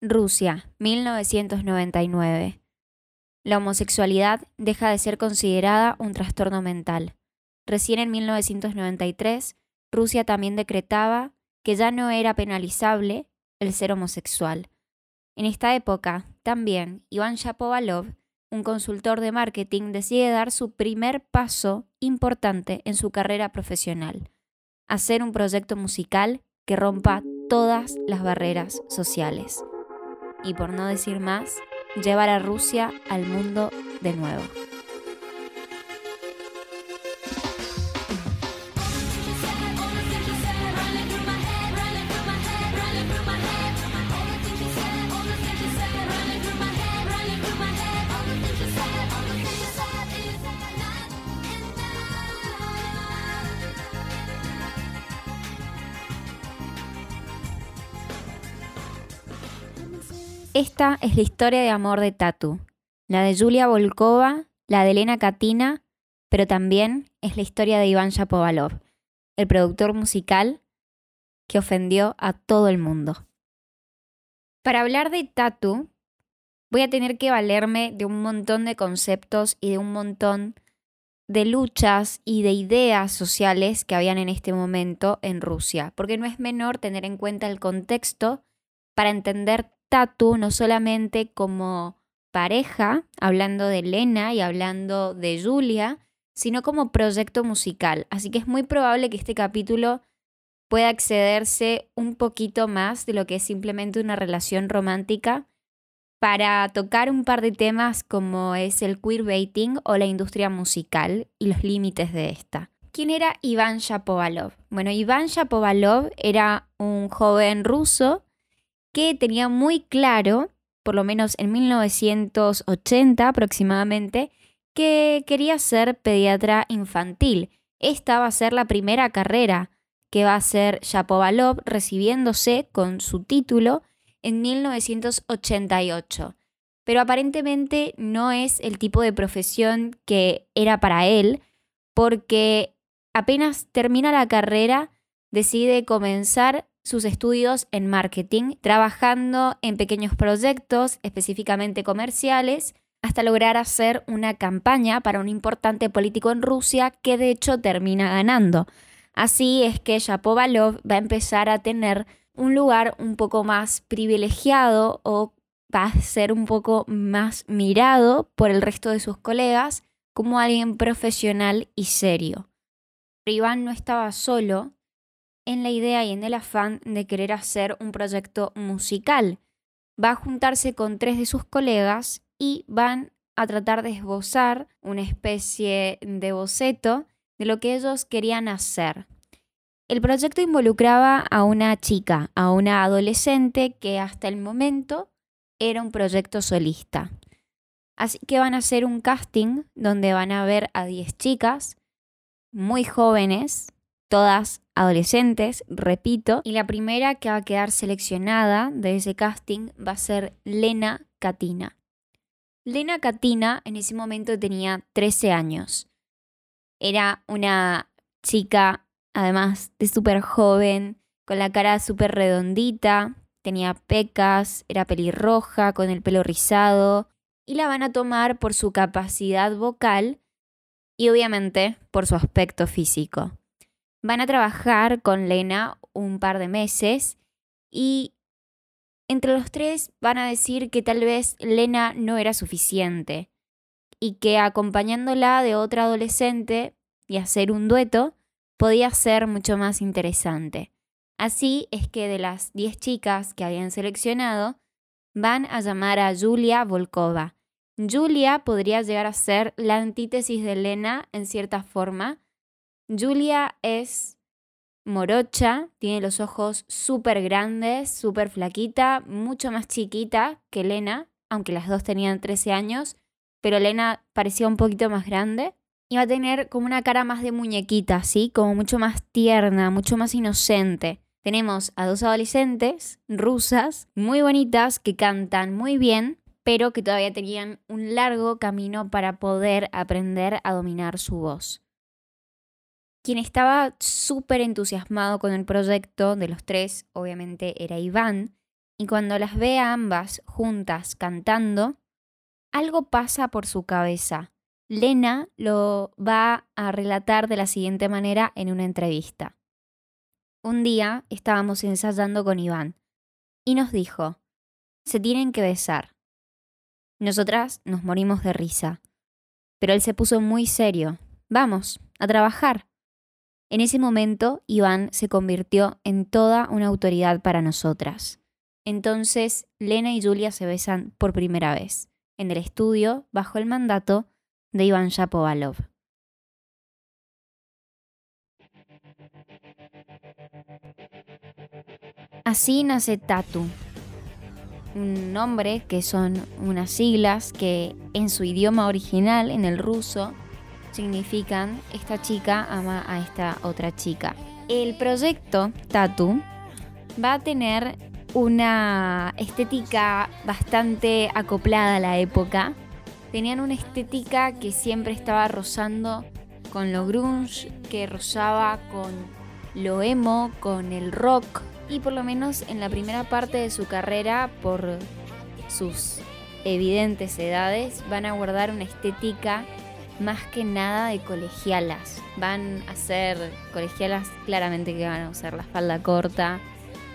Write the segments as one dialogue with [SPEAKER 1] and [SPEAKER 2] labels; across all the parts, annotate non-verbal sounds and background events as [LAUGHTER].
[SPEAKER 1] Rusia, 1999. La homosexualidad deja de ser considerada un trastorno mental. Recién en 1993, Rusia también decretaba que ya no era penalizable el ser homosexual. En esta época, también, Iván Shapovalov, un consultor de marketing, decide dar su primer paso importante en su carrera profesional, hacer un proyecto musical que rompa todas las barreras sociales. Y por no decir más, llevar a Rusia al mundo de nuevo. Esta es la historia de amor de Tatu, la de Julia Volkova, la de Elena Katina, pero también es la historia de Iván Shapovalov, el productor musical que ofendió a todo el mundo. Para hablar de Tatu, voy a tener que valerme de un montón de conceptos y de un montón de luchas y de ideas sociales que habían en este momento en Rusia, porque no es menor tener en cuenta el contexto para entender No solamente como pareja, hablando de Elena y hablando de Julia, sino como proyecto musical. Así que es muy probable que este capítulo pueda accederse un poquito más de lo que es simplemente una relación romántica para tocar un par de temas como es el queerbaiting o la industria musical y los límites de esta. ¿Quién era Iván Shapovalov? Bueno, Iván Shapovalov era un joven ruso que tenía muy claro, por lo menos en 1980 aproximadamente, que quería ser pediatra infantil. Esta va a ser la primera carrera que va a hacer Shapovalov recibiéndose con su título en 1988. Pero aparentemente no es el tipo de profesión que era para él, porque apenas termina la carrera decide comenzar sus estudios en marketing, trabajando en pequeños proyectos, específicamente comerciales, hasta lograr hacer una campaña para un importante político en Rusia que de hecho termina ganando. Así es que Shapovalov va a empezar a tener un lugar un poco más privilegiado o va a ser un poco más mirado por el resto de sus colegas como alguien profesional y serio. Pero Iván no estaba solo, en la idea y en el afán de querer hacer un proyecto musical. Va a juntarse con tres de sus colegas y van a tratar de esbozar una especie de boceto de lo que ellos querían hacer. El proyecto involucraba a una chica, a una adolescente que hasta el momento era un proyecto solista. Así que van a hacer un casting donde van a ver a 10 chicas muy jóvenes, todas adolescentes, repito, y la primera que va a quedar seleccionada de ese casting va a ser Lena Katina. Lena Katina en ese momento tenía 13 años. Era una chica, además de súper joven, con la cara súper redondita, tenía pecas, era pelirroja, con el pelo rizado, y la van a tomar por su capacidad vocal y obviamente por su aspecto físico. Van a trabajar con Lena un par de meses y entre los tres van a decir que tal vez Lena no era suficiente y que acompañándola de otra adolescente y hacer un dueto podía ser mucho más interesante. Así es que de las 10 chicas que habían seleccionado, van a llamar a Julia Volkova. Julia podría llegar a ser la antítesis de Lena en cierta forma, Julia es morocha, tiene los ojos súper grandes, súper flaquita, mucho más chiquita que Lena, aunque las dos tenían 13 años, pero Lena parecía un poquito más grande. Y va a tener como una cara más de muñequita, ¿sí? Como mucho más tierna, mucho más inocente. Tenemos a dos adolescentes rusas muy bonitas que cantan muy bien, pero que todavía tenían un largo camino para poder aprender a dominar su voz. Quien estaba súper entusiasmado con el proyecto de los tres, obviamente, era Iván, Y cuando las ve a ambas juntas cantando, algo pasa por su cabeza. Lena lo va a relatar de la siguiente manera en una entrevista. Un día estábamos ensayando con Iván y nos dijo, se tienen que besar. Nosotras nos morimos de risa, pero él se puso muy serio. Vamos, a trabajar. En ese momento, Iván se convirtió en toda una autoridad para nosotras. Entonces, Lena y Julia se besan por primera vez, en el estudio, bajo el mandato de Iván Shapovalov. Así nace Tatu, un nombre que son unas siglas que en su idioma original, en el ruso, significan esta chica ama a esta otra chica. El proyecto Tatu va a tener una estética bastante acoplada a la época. Tenían una estética que siempre estaba rozando con lo grunge, que rozaba con lo emo, con el rock. Y por lo menos en la primera parte de su carrera, por sus evidentes edades, van a guardar una estética más que nada de colegialas. Van a ser colegialas claramente que van a usar la falda corta,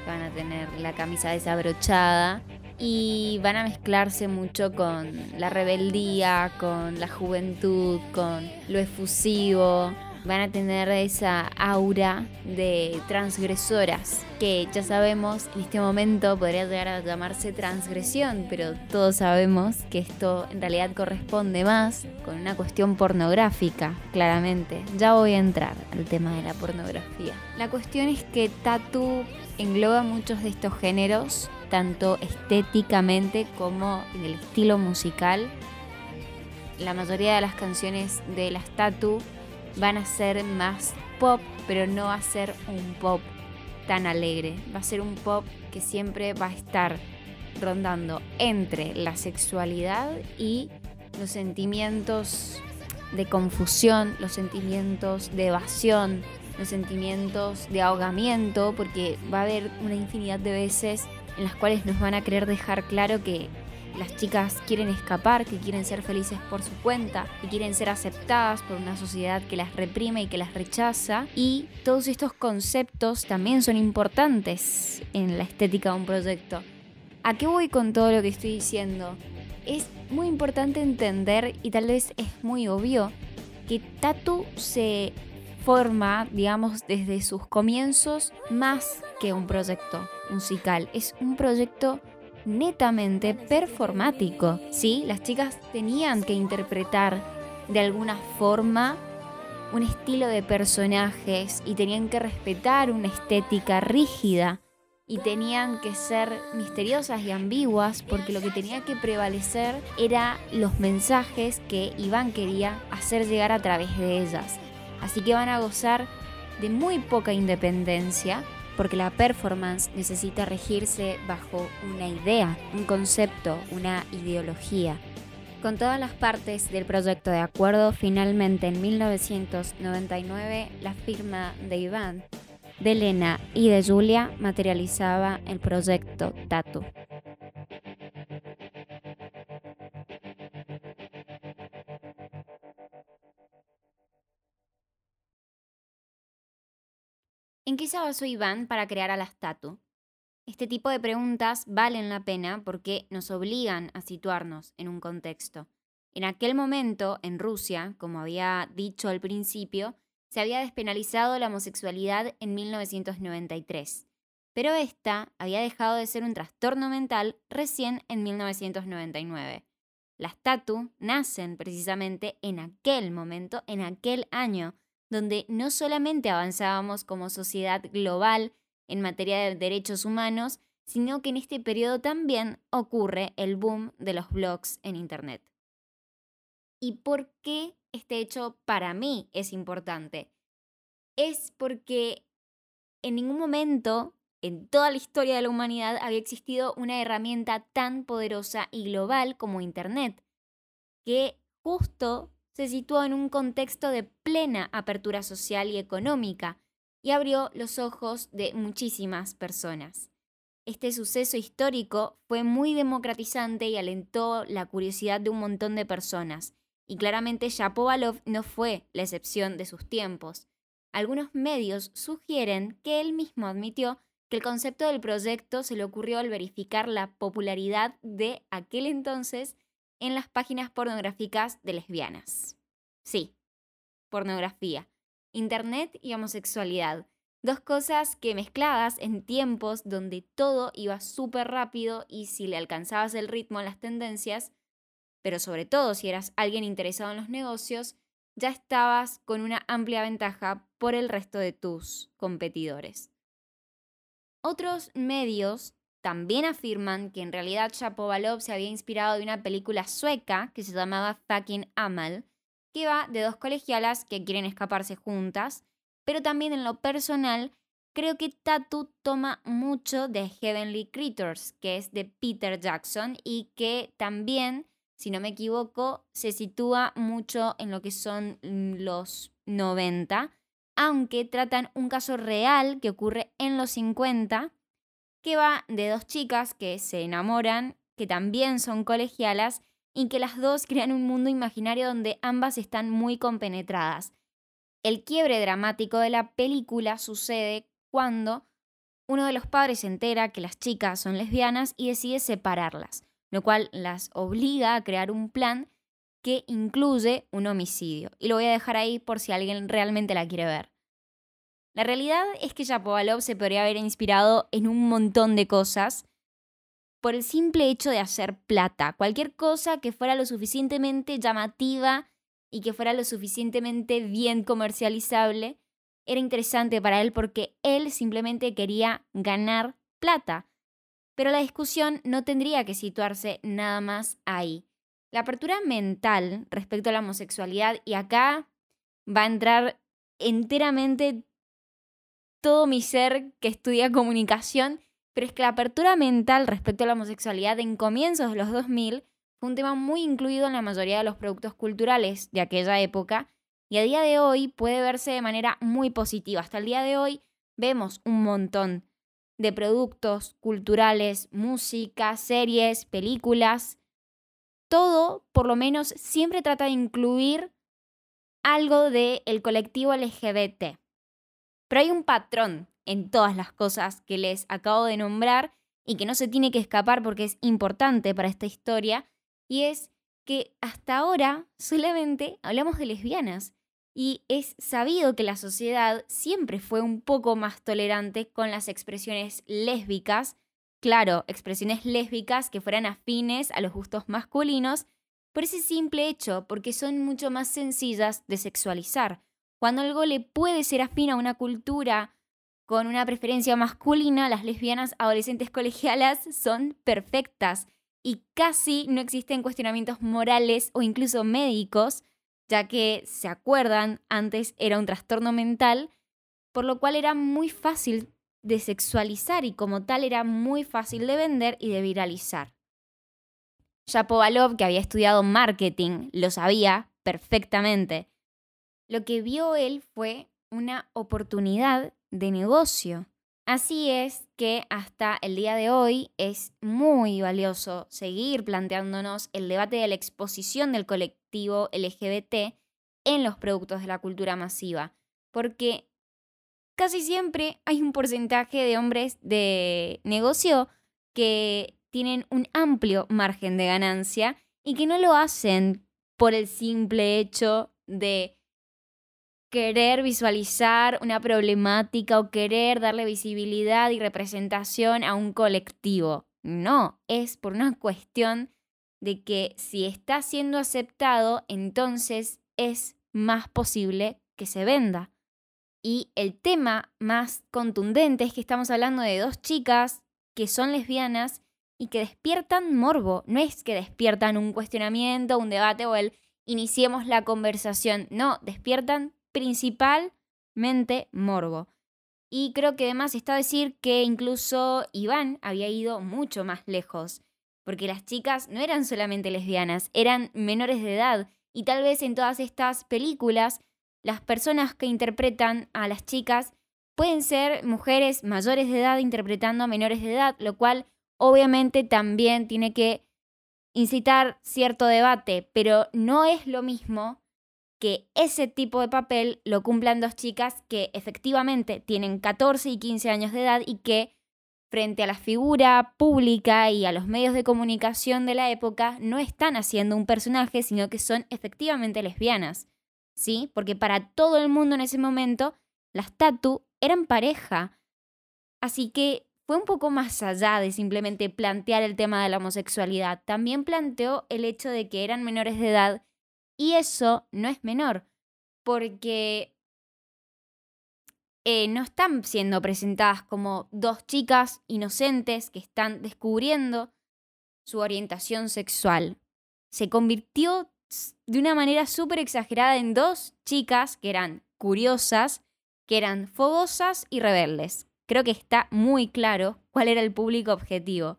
[SPEAKER 1] van a tener la camisa desabrochada y van a mezclarse mucho con la rebeldía, con la juventud, con lo efusivo, van a tener esa aura de transgresoras, que ya sabemos en este momento podría llegar a llamarse transgresión, pero todos sabemos que esto en realidad corresponde más con una cuestión pornográfica, claramente. Ya voy a entrar al tema de la pornografía. La cuestión es que Tatu engloba muchos de estos géneros, tanto estéticamente como en el estilo musical. La mayoría de las canciones de las Tatu van a ser más pop, pero no va a ser un pop tan alegre. Va a ser un pop que siempre va a estar rondando entre la sexualidad y los sentimientos de confusión, los sentimientos de evasión, los sentimientos de ahogamiento, porque va a haber una infinidad de veces en las cuales nos van a querer dejar claro que las chicas quieren escapar, que quieren ser felices por su cuenta, que quieren ser aceptadas por una sociedad que las reprime y que las rechaza. Y todos estos conceptos también son importantes en la estética de un proyecto. ¿A qué voy con todo lo que estoy diciendo? Es muy importante entender, y tal vez es muy obvio, que Tatu se forma, digamos, desde sus comienzos más que un proyecto musical. Es un proyecto netamente performático. Sí, las chicas tenían que interpretar de alguna forma un estilo de personajes y tenían que respetar una estética rígida y tenían que ser misteriosas y ambiguas porque lo que tenía que prevalecer era los mensajes que Iván quería hacer llegar a través de ellas. Así que van a gozar de muy poca independencia porque la performance necesita regirse bajo una idea, un concepto, una ideología. Con todas las partes del proyecto de acuerdo, finalmente en 1999 la firma de Iván, de Elena y de Julia materializaba el proyecto Tatu. ¿En qué se basó Iván para crear a las Tatu? Este tipo de preguntas valen la pena porque nos obligan a situarnos en un contexto. En aquel momento, en Rusia, como había dicho al principio, se había despenalizado la homosexualidad en 1993, pero esta había dejado de ser un trastorno mental recién en 1999. Las tatu nacen precisamente en aquel momento, en aquel año, donde no solamente avanzábamos como sociedad global en materia de derechos humanos, sino que en este periodo también ocurre el boom de los blogs en Internet. ¿Y por qué este hecho para mí es importante? Es porque en ningún momento en toda la historia de la humanidad había existido una herramienta tan poderosa y global como Internet, que justo se situó en un contexto de plena apertura social y económica y abrió los ojos de muchísimas personas. este suceso histórico fue muy democratizante y alentó la curiosidad de un montón de personas. Y claramente Shapovalov no fue la excepción de sus tiempos. Algunos medios sugieren que él mismo admitió que el concepto del proyecto se le ocurrió al verificar la popularidad de aquel entonces en las páginas pornográficas de lesbianas. Sí, pornografía, Internet y homosexualidad. Dos cosas que mezcladas en tiempos donde todo iba súper rápido y si le alcanzabas el ritmo a las tendencias, pero sobre todo si eras alguien interesado en los negocios, ya estabas con una amplia ventaja por el resto de tus competidores. Otros medios también afirman que en realidad Shapovalov se había inspirado de una película sueca que se llamaba Fucking Amal, que va de dos colegialas que quieren escaparse juntas, pero también en lo personal creo que Tattoo toma mucho de Heavenly Creatures, que es de Peter Jackson y que también si no me equivoco, se sitúa mucho en lo que son mm, los 90, aunque tratan un caso real que ocurre en los 50, que va de dos chicas que se enamoran, que también son colegialas, y que las dos [LAUGHS] crean un mundo imaginario donde ambas están muy compenetradas. El quiebre dramático de la película sucede cuando uno de los padres se entera que las chicas son lesbianas y decide separarlas lo cual las obliga a crear un plan que incluye un homicidio. Y lo voy a dejar ahí por si alguien realmente la quiere ver. La realidad es que Yapovalov se podría haber inspirado en un montón de cosas por el simple hecho de hacer plata. Cualquier cosa que fuera lo suficientemente llamativa y que fuera lo suficientemente bien comercializable era interesante para él porque él simplemente quería ganar plata. Pero la discusión no tendría que situarse nada más ahí. La apertura mental respecto a la homosexualidad, y acá va a entrar enteramente todo mi ser que estudia comunicación, pero es que la apertura mental respecto a la homosexualidad en comienzos de los 2000 fue un tema muy incluido en la mayoría de los productos culturales de aquella época y a día de hoy puede verse de manera muy positiva. Hasta el día de hoy vemos un montón de productos culturales, música, series, películas. Todo, por lo menos, siempre trata de incluir algo del el colectivo LGBT. Pero hay un patrón en todas las cosas que les acabo de nombrar y que no se tiene que escapar porque es importante para esta historia, y es que hasta ahora solamente hablamos de lesbianas. Y es sabido que la sociedad siempre fue un poco más tolerante con las expresiones lésbicas, claro, expresiones lésbicas que fueran afines a los gustos masculinos, por ese simple hecho, porque son mucho más sencillas de sexualizar. Cuando algo le puede ser afín a una cultura con una preferencia masculina, las lesbianas adolescentes colegialas son perfectas y casi no existen cuestionamientos morales o incluso médicos ya que, se acuerdan, antes era un trastorno mental, por lo cual era muy fácil de sexualizar y como tal era muy fácil de vender y de viralizar. Yapovalov, que había estudiado marketing, lo sabía perfectamente. Lo que vio él fue una oportunidad de negocio. Así es que hasta el día de hoy es muy valioso seguir planteándonos el debate de la exposición del colectivo LGBT en los productos de la cultura masiva, porque casi siempre hay un porcentaje de hombres de negocio que tienen un amplio margen de ganancia y que no lo hacen por el simple hecho de querer visualizar una problemática o querer darle visibilidad y representación a un colectivo. No, es por una cuestión de que si está siendo aceptado, entonces es más posible que se venda. Y el tema más contundente es que estamos hablando de dos chicas que son lesbianas y que despiertan morbo. No es que despiertan un cuestionamiento, un debate o el iniciemos la conversación. No, despiertan principalmente morbo. Y creo que además está decir que incluso Iván había ido mucho más lejos, porque las chicas no eran solamente lesbianas, eran menores de edad, y tal vez en todas estas películas las personas que interpretan a las chicas pueden ser mujeres mayores de edad interpretando a menores de edad, lo cual obviamente también tiene que incitar cierto debate, pero no es lo mismo que ese tipo de papel lo cumplan dos chicas que efectivamente tienen 14 y 15 años de edad y que frente a la figura pública y a los medios de comunicación de la época no están haciendo un personaje, sino que son efectivamente lesbianas. ¿Sí? Porque para todo el mundo en ese momento las Tatu eran pareja. Así que fue un poco más allá de simplemente plantear el tema de la homosexualidad. También planteó el hecho de que eran menores de edad y eso no es menor, porque eh, no están siendo presentadas como dos chicas inocentes que están descubriendo su orientación sexual. Se convirtió de una manera súper exagerada en dos chicas que eran curiosas, que eran fogosas y rebeldes. Creo que está muy claro cuál era el público objetivo.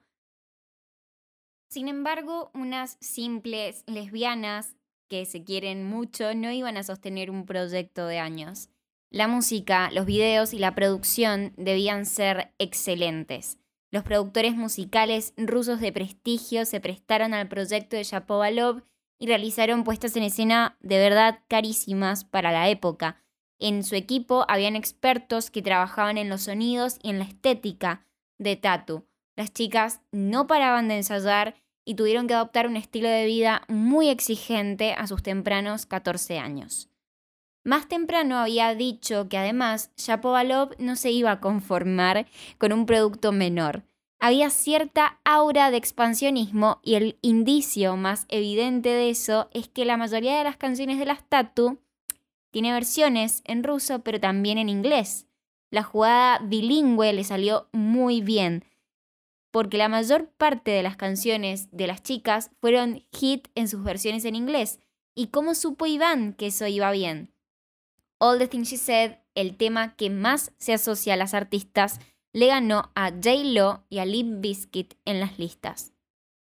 [SPEAKER 1] Sin embargo, unas simples lesbianas que se quieren mucho no iban a sostener un proyecto de años. La música, los videos y la producción debían ser excelentes. Los productores musicales rusos de prestigio se prestaron al proyecto de Shapovalov y realizaron puestas en escena de verdad carísimas para la época. En su equipo habían expertos que trabajaban en los sonidos y en la estética de Tatu. Las chicas no paraban de ensayar y tuvieron que adoptar un estilo de vida muy exigente a sus tempranos 14 años. Más temprano había dicho que además Shapovalov no se iba a conformar con un producto menor. Había cierta aura de expansionismo y el indicio más evidente de eso es que la mayoría de las canciones de las Tatu tiene versiones en ruso pero también en inglés. La jugada bilingüe le salió muy bien, porque la mayor parte de las canciones de las chicas fueron hit en sus versiones en inglés. ¿Y cómo supo Iván que eso iba bien? All the Things She Said, el tema que más se asocia a las artistas, le ganó a J-Lo y a Limp Bizkit en las listas.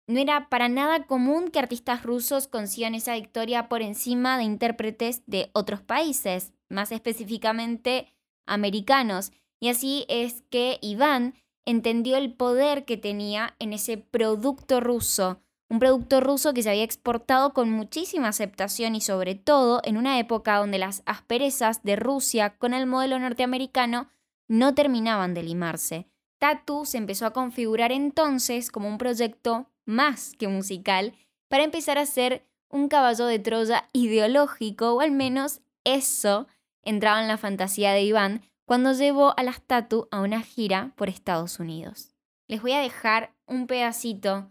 [SPEAKER 1] No era para nada común que artistas rusos consigan esa victoria por encima de intérpretes de otros países, más específicamente americanos, y así es que Iván entendió el poder que tenía en ese producto ruso un producto ruso que se había exportado con muchísima aceptación y sobre todo en una época donde las asperezas de Rusia con el modelo norteamericano no terminaban de limarse. Tatu se empezó a configurar entonces como un proyecto más que musical para empezar a ser un caballo de Troya ideológico, o al menos eso entraba en la fantasía de Iván cuando llevó a las Tatu a una gira por Estados Unidos. Les voy a dejar un pedacito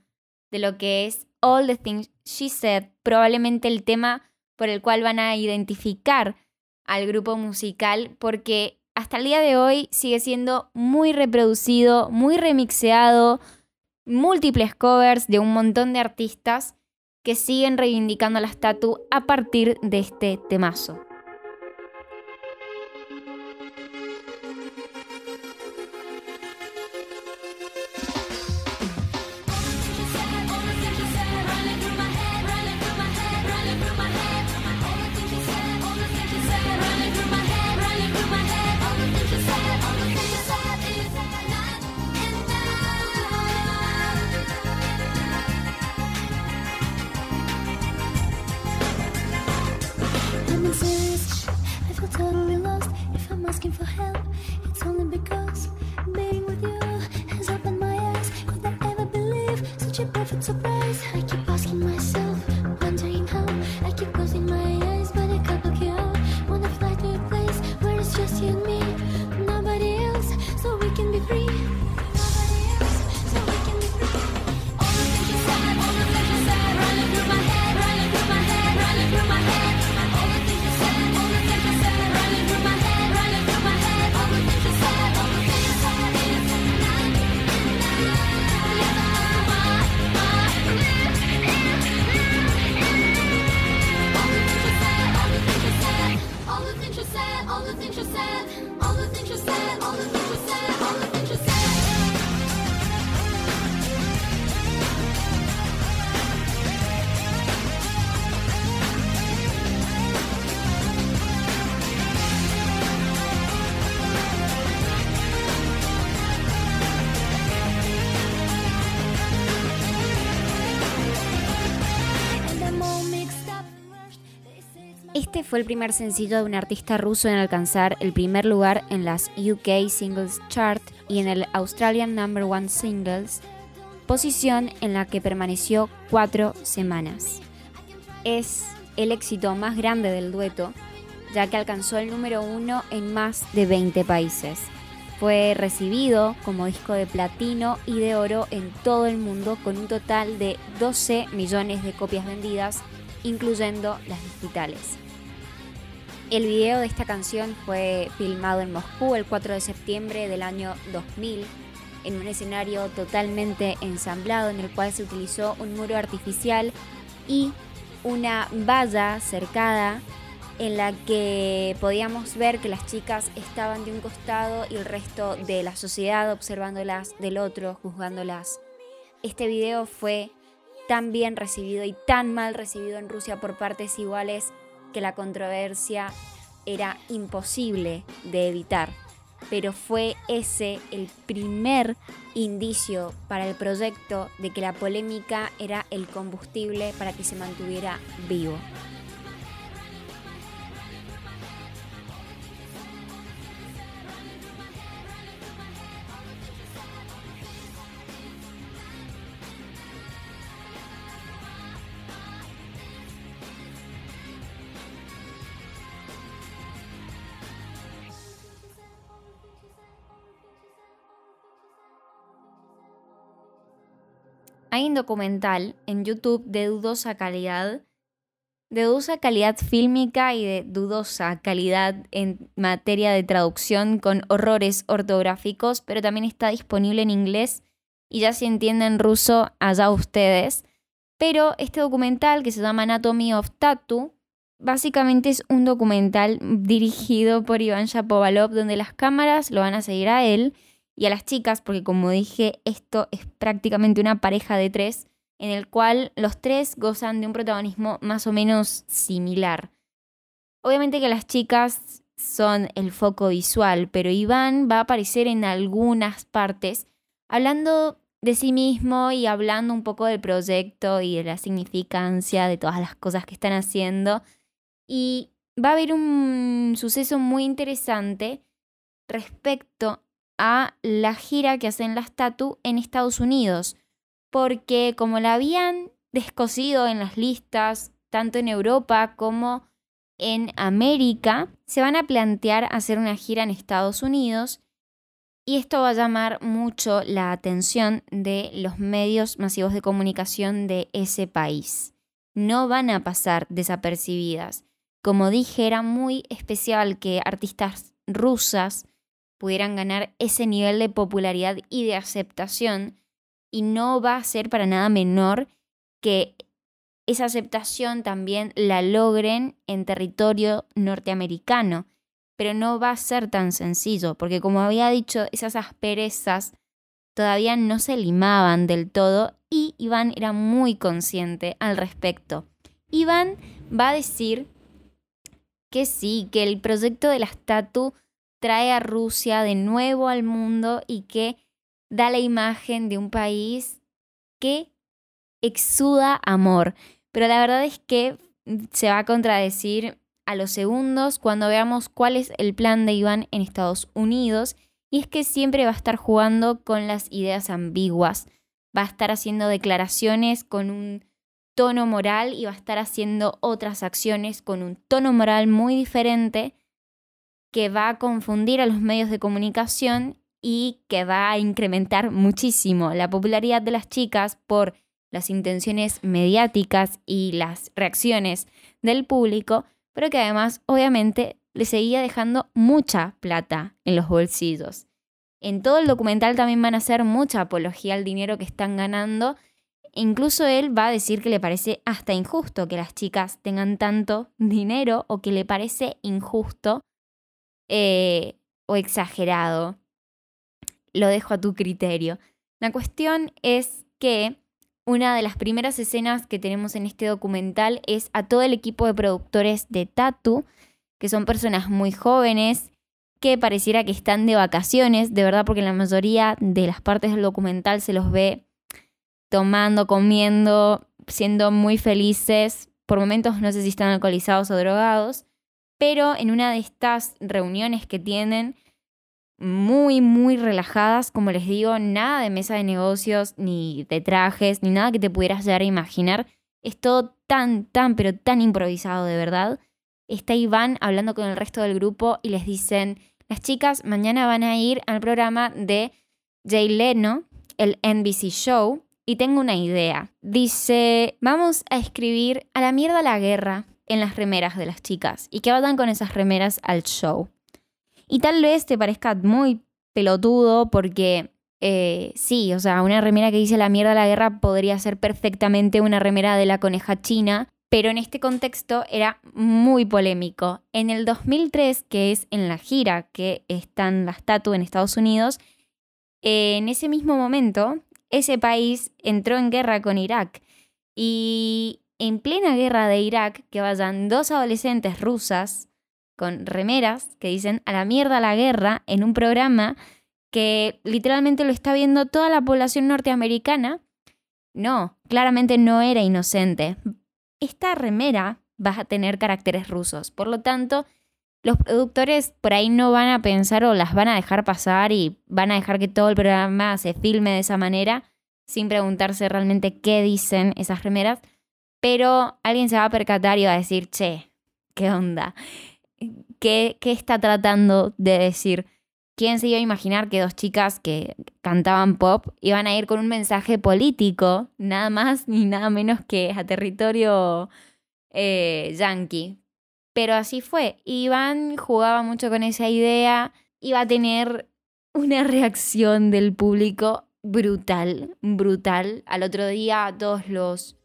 [SPEAKER 1] de lo que es All the Things She Said, probablemente el tema por el cual van a identificar al grupo musical, porque hasta el día de hoy sigue siendo muy reproducido, muy remixeado, múltiples covers de un montón de artistas que siguen reivindicando la estatua a partir de este temazo. Fue el primer sencillo de un artista ruso en alcanzar el primer lugar en las UK Singles Chart y en el Australian Number One Singles, posición en la que permaneció cuatro semanas. Es el éxito más grande del dueto, ya que alcanzó el número uno en más de 20 países. Fue recibido como disco de platino y de oro en todo el mundo con un total de 12 millones de copias vendidas, incluyendo las digitales. El video de esta canción fue filmado en Moscú el 4 de septiembre del año 2000 en un escenario totalmente ensamblado en el cual se utilizó un muro artificial y una valla cercada en la que podíamos ver que las chicas estaban de un costado y el resto de la sociedad observándolas del otro, juzgándolas. Este video fue tan bien recibido y tan mal recibido en Rusia por partes iguales que la controversia era imposible de evitar, pero fue ese el primer indicio para el proyecto de que la polémica era el combustible para que se mantuviera vivo. Hay un documental en YouTube de dudosa calidad, de dudosa calidad fílmica y de dudosa calidad en materia de traducción con horrores ortográficos, pero también está disponible en inglés y ya si entienden ruso, allá ustedes. Pero este documental que se llama Anatomy of Tattoo, básicamente es un documental dirigido por Iván Shapovalov donde las cámaras lo van a seguir a él y a las chicas, porque como dije, esto es prácticamente una pareja de tres, en el cual los tres gozan de un protagonismo más o menos similar. Obviamente que las chicas son el foco visual, pero Iván va a aparecer en algunas partes hablando de sí mismo y hablando un poco del proyecto y de la significancia de todas las cosas que están haciendo. Y va a haber un suceso muy interesante respecto a la gira que hacen las Tatu en Estados Unidos, porque como la habían descosido en las listas, tanto en Europa como en América, se van a plantear hacer una gira en Estados Unidos y esto va a llamar mucho la atención de los medios masivos de comunicación de ese país. No van a pasar desapercibidas. Como dije, era muy especial que artistas rusas pudieran ganar ese nivel de popularidad y de aceptación. Y no va a ser para nada menor que esa aceptación también la logren en territorio norteamericano. Pero no va a ser tan sencillo, porque como había dicho, esas asperezas todavía no se limaban del todo y Iván era muy consciente al respecto. Iván va a decir que sí, que el proyecto de la estatua trae a Rusia de nuevo al mundo y que da la imagen de un país que exuda amor. Pero la verdad es que se va a contradecir a los segundos cuando veamos cuál es el plan de Iván en Estados Unidos. Y es que siempre va a estar jugando con las ideas ambiguas. Va a estar haciendo declaraciones con un tono moral y va a estar haciendo otras acciones con un tono moral muy diferente que va a confundir a los medios de comunicación y que va a incrementar muchísimo la popularidad de las chicas por las intenciones mediáticas y las reacciones del público, pero que además obviamente le seguía dejando mucha plata en los bolsillos. En todo el documental también van a hacer mucha apología al dinero que están ganando. Incluso él va a decir que le parece hasta injusto que las chicas tengan tanto dinero o que le parece injusto eh, o exagerado. Lo dejo a tu criterio. La cuestión es que una de las primeras escenas que tenemos en este documental es a todo el equipo de productores de Tatu, que son personas muy jóvenes, que pareciera que están de vacaciones, de verdad, porque la mayoría de las partes del documental se los ve tomando, comiendo, siendo muy felices. por momentos no sé si están alcoholizados o drogados, pero en una de estas reuniones que tienen, muy, muy relajadas, como les digo, nada de mesa de negocios, ni de trajes, ni nada que te pudieras llegar a imaginar. Es todo tan, tan, pero tan improvisado de verdad. Está Iván hablando con el resto del grupo y les dicen, las chicas mañana van a ir al programa de Jay Leno, el NBC Show, y tengo una idea. Dice, vamos a escribir a la mierda la guerra en las remeras de las chicas y que vayan con esas remeras al show. Y tal vez te parezca muy pelotudo porque eh, sí, o sea, una remera que dice la mierda la guerra podría ser perfectamente una remera de la coneja china, pero en este contexto era muy polémico. En el 2003, que es en la gira que están las Tatu en Estados Unidos, en ese mismo momento, ese país entró en guerra con Irak. Y en plena guerra de Irak, que vayan dos adolescentes rusas con remeras que dicen a la mierda la guerra en un programa que literalmente lo está viendo toda la población norteamericana. No, claramente no era inocente. Esta remera va a tener caracteres rusos. Por lo tanto, los productores por ahí no van a pensar o las van a dejar pasar y van a dejar que todo el programa se filme de esa manera sin preguntarse realmente qué dicen esas remeras. Pero alguien se va a percatar y va a decir, che, ¿qué onda? ¿Qué, qué está tratando de decir? ¿Quién se iba a imaginar que dos chicas que cantaban pop iban a ir con un mensaje político, nada más ni nada menos que a territorio eh, yankee? Pero así fue. Iván jugaba mucho con esa idea, iba a tener una reacción del público brutal, brutal. Al otro día todos los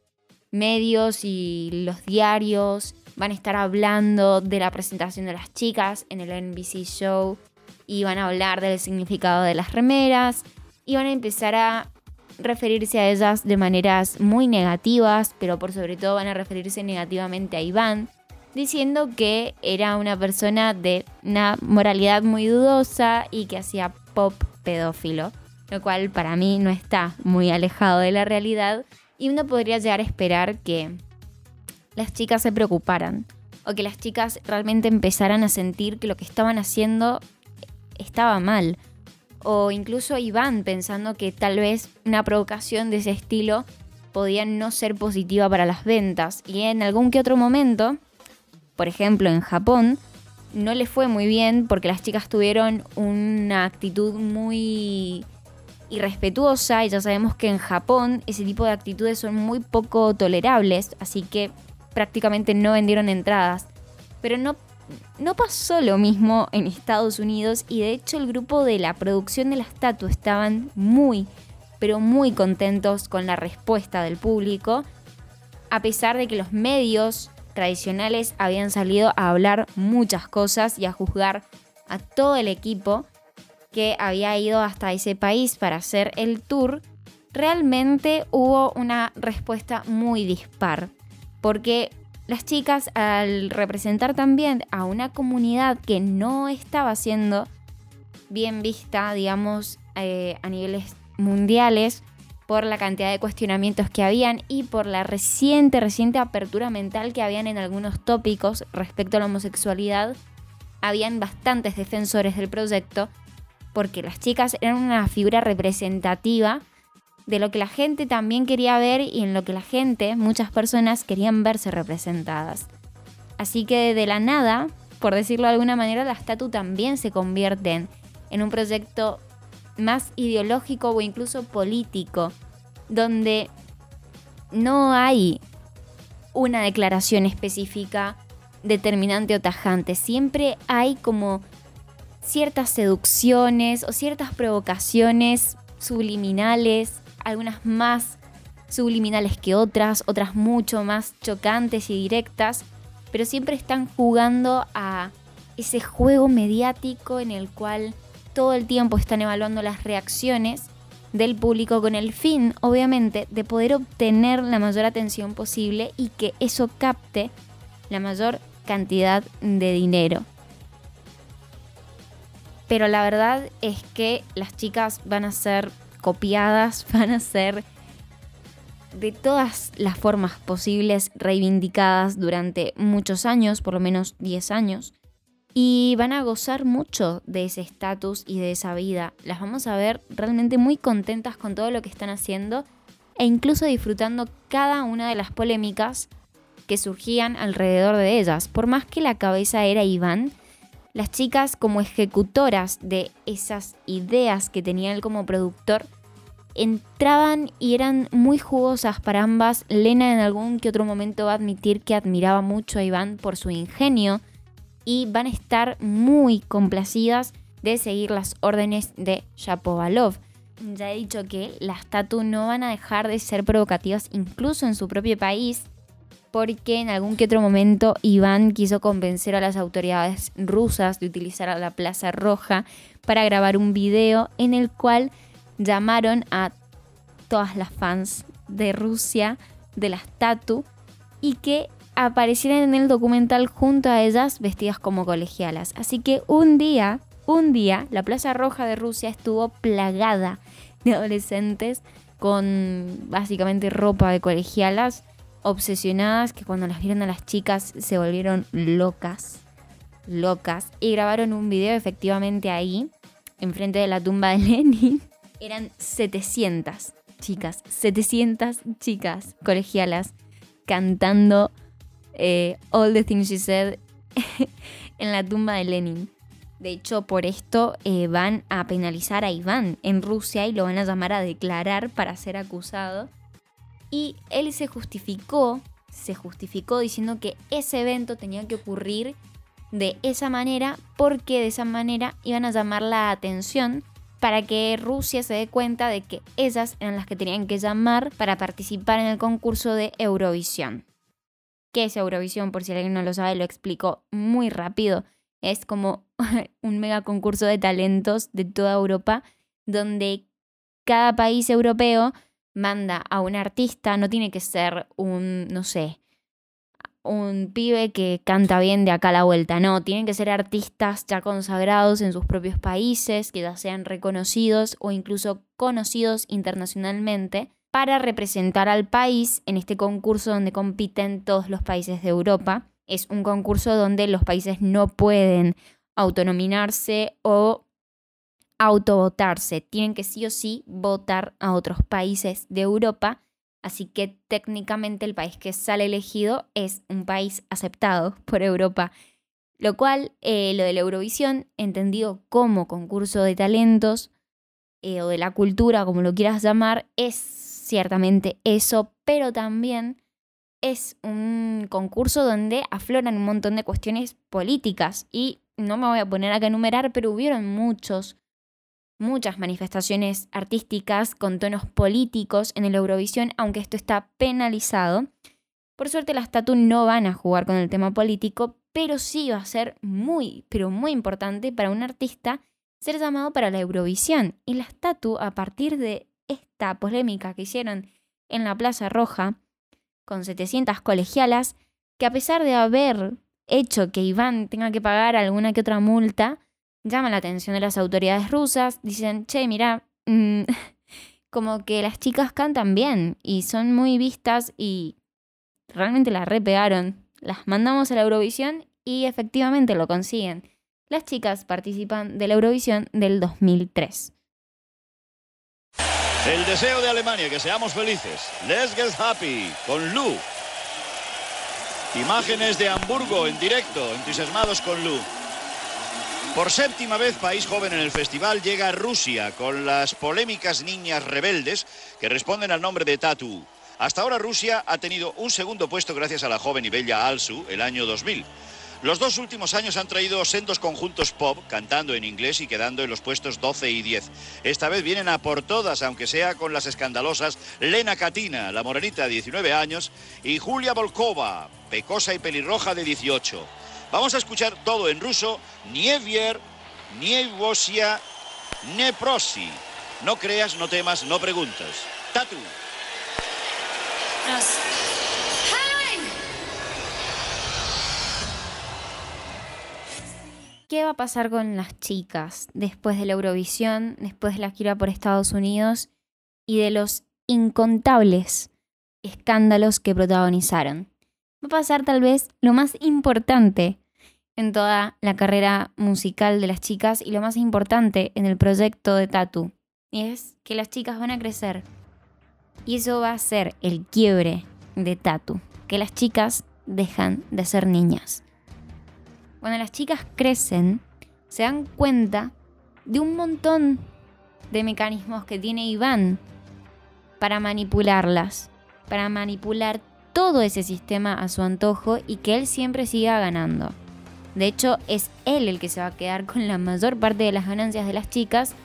[SPEAKER 1] medios y los diarios van a estar hablando de la presentación de las chicas en el NBC Show y van a hablar del significado de las remeras y van a empezar a referirse a ellas de maneras muy negativas, pero por sobre todo van a referirse negativamente a Iván, diciendo que era una persona de una moralidad muy dudosa y que hacía pop pedófilo, lo cual para mí no está muy alejado de la realidad y uno podría llegar a esperar que las chicas se preocuparan o que las chicas realmente empezaran a sentir que lo que estaban haciendo estaba mal. O incluso Iván pensando que tal vez una provocación de ese estilo podía no ser positiva para las ventas. Y en algún que otro momento, por ejemplo en Japón, no le fue muy bien porque las chicas tuvieron una actitud muy irrespetuosa y ya sabemos que en Japón ese tipo de actitudes son muy poco tolerables, así que prácticamente no vendieron entradas. Pero no, no pasó lo mismo en Estados Unidos y de hecho el grupo de la producción de la estatua estaban muy, pero muy contentos con la respuesta del público, a pesar de que los medios tradicionales habían salido a hablar muchas cosas y a juzgar a todo el equipo que había ido hasta ese país para hacer el tour, realmente hubo una respuesta muy dispar porque las chicas al representar también a una comunidad que no estaba siendo bien vista, digamos, eh, a niveles mundiales, por la cantidad de cuestionamientos que habían y por la reciente, reciente apertura mental que habían en algunos tópicos respecto a la homosexualidad, habían bastantes defensores del proyecto, porque las chicas eran una figura representativa de lo que la gente también quería ver y en lo que la gente, muchas personas, querían verse representadas. Así que de la nada, por decirlo de alguna manera, la estatua también se convierten en un proyecto más ideológico o incluso político, donde no hay una declaración específica determinante o tajante. Siempre hay como ciertas seducciones o ciertas provocaciones subliminales algunas más subliminales que otras, otras mucho más chocantes y directas, pero siempre están jugando a ese juego mediático en el cual todo el tiempo están evaluando las reacciones del público con el fin, obviamente, de poder obtener la mayor atención posible y que eso capte la mayor cantidad de dinero. Pero la verdad es que las chicas van a ser copiadas, [LAUGHS] van a ser de todas las formas posibles reivindicadas durante muchos años, por lo menos 10 años, y van a gozar mucho de ese estatus y de esa vida. Las vamos a ver realmente muy contentas con todo lo que están haciendo e incluso disfrutando cada una de las polémicas que surgían alrededor de ellas. Por más que la cabeza era Iván, las chicas como ejecutoras de esas ideas que tenía él como productor entraban y eran muy jugosas para ambas. Lena en algún que otro momento va a admitir que admiraba mucho a Iván por su ingenio y van a estar muy complacidas de seguir las órdenes de Shapovalov. Ya he dicho que las Tatu no van a dejar de ser provocativas incluso en su propio país porque en algún que otro momento Iván quiso convencer a las autoridades rusas de utilizar a la Plaza Roja para grabar un video en el cual llamaron a todas las fans de Rusia, de las Tatu, y que aparecieran en el documental junto a ellas vestidas como colegialas. Así que un día, un día, la Plaza Roja de Rusia estuvo plagada de adolescentes con básicamente ropa de colegialas obsesionadas que cuando las vieron a las chicas se volvieron locas, locas, y grabaron un video efectivamente ahí, enfrente de la tumba de [LAUGHS] Lenin. Eran 700 chicas, 700 chicas colegialas cantando eh, All the Things She Said [LAUGHS] en la tumba de Lenin. De hecho, por esto eh, van a penalizar a Iván en Rusia y lo van a llamar a declarar para ser acusado y él se justificó, se justificó diciendo que ese evento tenía que ocurrir de esa manera porque de esa manera iban a llamar la atención para que Rusia se dé cuenta de que ellas eran las que tenían que llamar para participar en el concurso de Eurovisión. ¿Qué es Eurovisión? Por si alguien no lo sabe, lo explico muy rápido. Es como [LAUGHS] un mega concurso de talentos de toda Europa donde cada país europeo manda a un artista, no tiene que ser un, no sé, un pibe que canta bien de acá a la vuelta, no, tienen que ser artistas ya consagrados en sus propios países, que ya sean reconocidos o incluso conocidos internacionalmente para representar al país en este concurso donde compiten todos los países de Europa. Es un concurso donde los países no pueden autonominarse o autovotarse, tienen que sí o sí votar a otros países de Europa, así que técnicamente el país que sale elegido es un país aceptado por Europa, lo cual eh, lo de la Eurovisión, entendido como concurso de talentos eh, o de la cultura, como lo quieras llamar, es ciertamente eso, pero también es un concurso donde afloran un montón de cuestiones políticas. Y no me voy a poner acá a enumerar, pero hubieron muchos muchas manifestaciones artísticas con tonos políticos en el Eurovisión, aunque esto está penalizado. Por suerte las Tatu no van a jugar con el tema político, pero sí va a ser muy, pero muy importante para un artista ser llamado para la Eurovisión. Y las Tatu, a partir de esta polémica que hicieron en la Plaza Roja, con 700 colegialas, que a pesar de haber hecho que Iván tenga que pagar alguna que otra multa, llama la atención de las autoridades rusas, dicen, che, mira, mm, [LAUGHS] como que las chicas cantan bien y son muy vistas y realmente las repegaron. Las mandamos a la Eurovisión y efectivamente lo consiguen. Las chicas participan de la Eurovisión del 2003.
[SPEAKER 2] El deseo de Alemania, que seamos felices. Let's get happy con Lu. Imágenes de Hamburgo en directo, entusiasmados con Lu. Por séptima vez, país joven en el festival, llega Rusia con las polémicas niñas rebeldes que responden al nombre de Tatu. Hasta ahora Rusia ha tenido un segundo puesto gracias a la joven y bella Alsu el año 2000. Los dos últimos años han traído sendos conjuntos pop, cantando en inglés y quedando en los puestos 12 y 10. Esta vez vienen a por todas, aunque sea con las escandalosas Lena Katina, la morenita de 19 años, y Julia Volkova, pecosa y pelirroja de 18. Vamos a escuchar todo en ruso. Nievier, Nievosia, Neprosi. No creas, no temas, no preguntas. Tatu.
[SPEAKER 1] ¿Qué va a pasar con las chicas después de la Eurovisión, después de la gira por Estados Unidos y de los incontables escándalos que protagonizaron. Va a pasar tal vez lo más importante en toda la carrera musical de las chicas y lo más importante en el proyecto de Tatu. Y es que las chicas van a crecer. Y eso va a ser el quiebre de Tatu. Que las chicas dejan de ser niñas. Cuando las chicas crecen, se dan cuenta de un montón de mecanismos que tiene Iván para manipularlas, para manipular todo ese sistema a su antojo y que él siempre siga ganando. De hecho, es él el que se va a quedar con la mayor parte de las ganancias de las chicas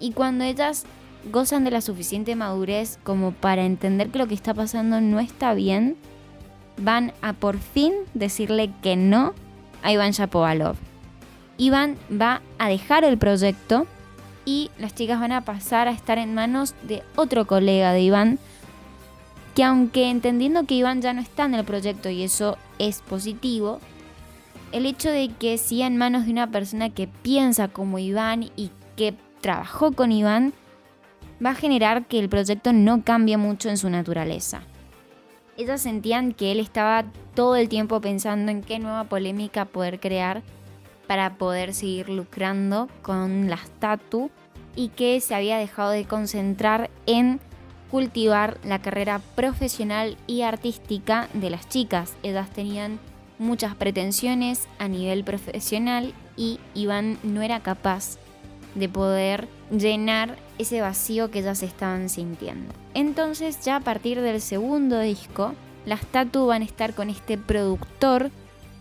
[SPEAKER 1] y cuando ellas gozan de la suficiente madurez como para entender que lo que está pasando no está bien, van a por fin decirle que no a Iván Shapovalov. Iván va a dejar el proyecto y las chicas van a pasar a estar en manos de otro colega de Iván, que aunque entendiendo que Iván ya no está en el proyecto y eso es positivo, el hecho de que siga en manos de una persona que piensa como Iván y que trabajó con Iván, va a generar que el proyecto no cambie mucho en su naturaleza. Ellas sentían que él estaba todo el tiempo pensando en qué nueva polémica poder crear para poder seguir lucrando con las tatu y que se había dejado de concentrar en cultivar la carrera profesional y artística de las chicas. Ellas tenían muchas pretensiones a nivel profesional y Iván no era capaz de poder llenar ese vacío que ellas estaban sintiendo. Entonces ya a partir del segundo disco, las Tatu van a estar con este productor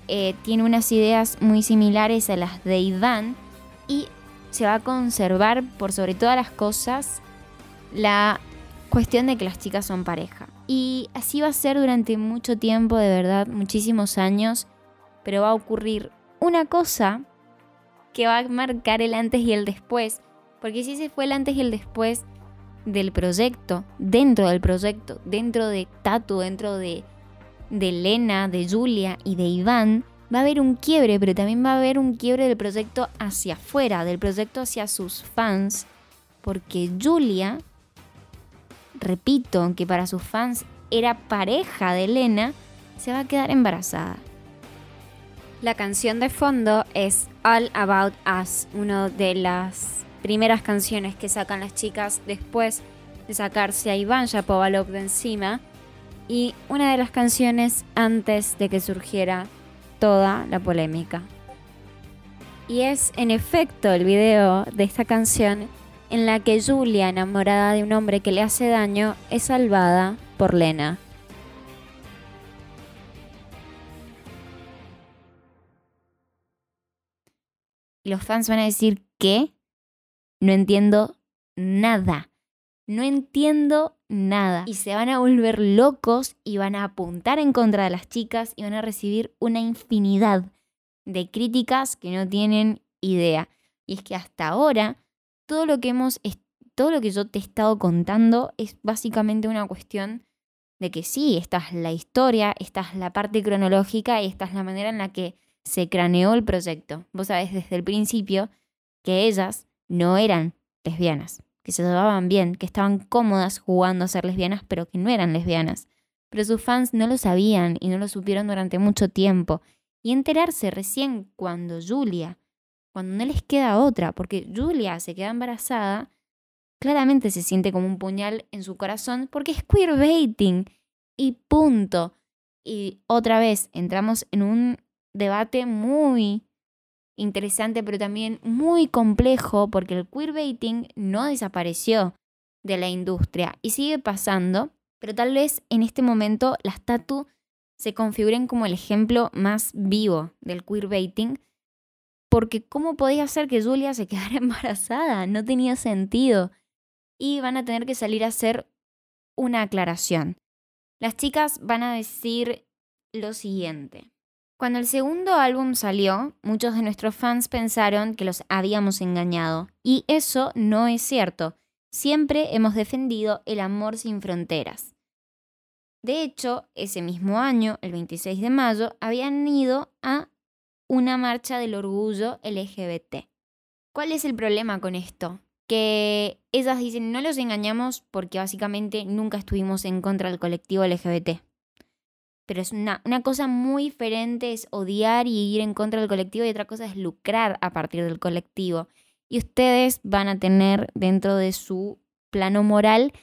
[SPEAKER 1] eh, tiene unas ideas muy similares a las de Iván y se va a conservar por sobre todas las cosas la cuestión de que las chicas son pareja. Y así va a ser durante mucho tiempo, de verdad, muchísimos años, pero va a ocurrir una cosa que va a marcar el antes y el después, porque si ese fue el antes y el después del proyecto, dentro del proyecto, dentro de Tatu, dentro de de Elena, de Julia y de Iván, va a haber un quiebre, pero también va a haber un quiebre del proyecto hacia afuera, del proyecto hacia sus fans, porque Julia, repito, que para sus fans era pareja de Elena, se va a quedar embarazada. La canción de fondo es All About Us, una de las primeras canciones que sacan las chicas después de sacarse a Iván Shapovalov de encima y una de las canciones antes de que surgiera toda la polémica. Y es en efecto el video de esta canción en la que Julia, enamorada de un hombre que le hace daño, es salvada por Lena. Los fans van a decir que no entiendo nada. No entiendo nada. Y se van a volver locos y van a apuntar en contra de las chicas y van a recibir una infinidad de críticas que no tienen idea. Y es que hasta ahora todo lo que hemos todo lo que yo te he estado contando es básicamente una cuestión de que sí, esta es la historia, esta es la parte cronológica y esta es la manera en la que se craneó el proyecto. Vos sabés desde el principio que ellas no eran lesbianas que se llevaban bien, que estaban cómodas jugando a ser lesbianas, pero que no eran lesbianas. Pero sus fans no lo sabían y no lo supieron durante mucho tiempo. Y enterarse recién cuando Julia, cuando no les queda otra, porque Julia se queda embarazada, claramente se siente como un puñal en su corazón porque es queerbaiting. Y punto. Y otra vez entramos en un debate muy interesante, pero también muy complejo, porque el queerbaiting no desapareció de la industria y sigue pasando, pero tal vez en este momento las tatu se configuren como el ejemplo más vivo del queerbaiting, porque ¿cómo podía ser que Julia se [LAUGHS] quedara embarazada? No tenía sentido. Y van a tener que salir a hacer una aclaración. Las chicas van a decir lo siguiente. Cuando el segundo álbum salió, muchos de nuestros fans pensaron que los habíamos engañado, y eso no es cierto. Siempre hemos defendido el amor sin fronteras. De hecho, ese mismo año, el 26 de mayo, habían ido a una marcha del orgullo LGBT. ¿Cuál es el problema con esto? que ellas dicen, no los engañamos porque básicamente nunca estuvimos en contra del colectivo LGBT. Pero es una, una cosa muy diferente, es odiar y ir en contra del colectivo y otra cosa es lucrar a partir del colectivo. Y ustedes van a tener dentro de su plano moral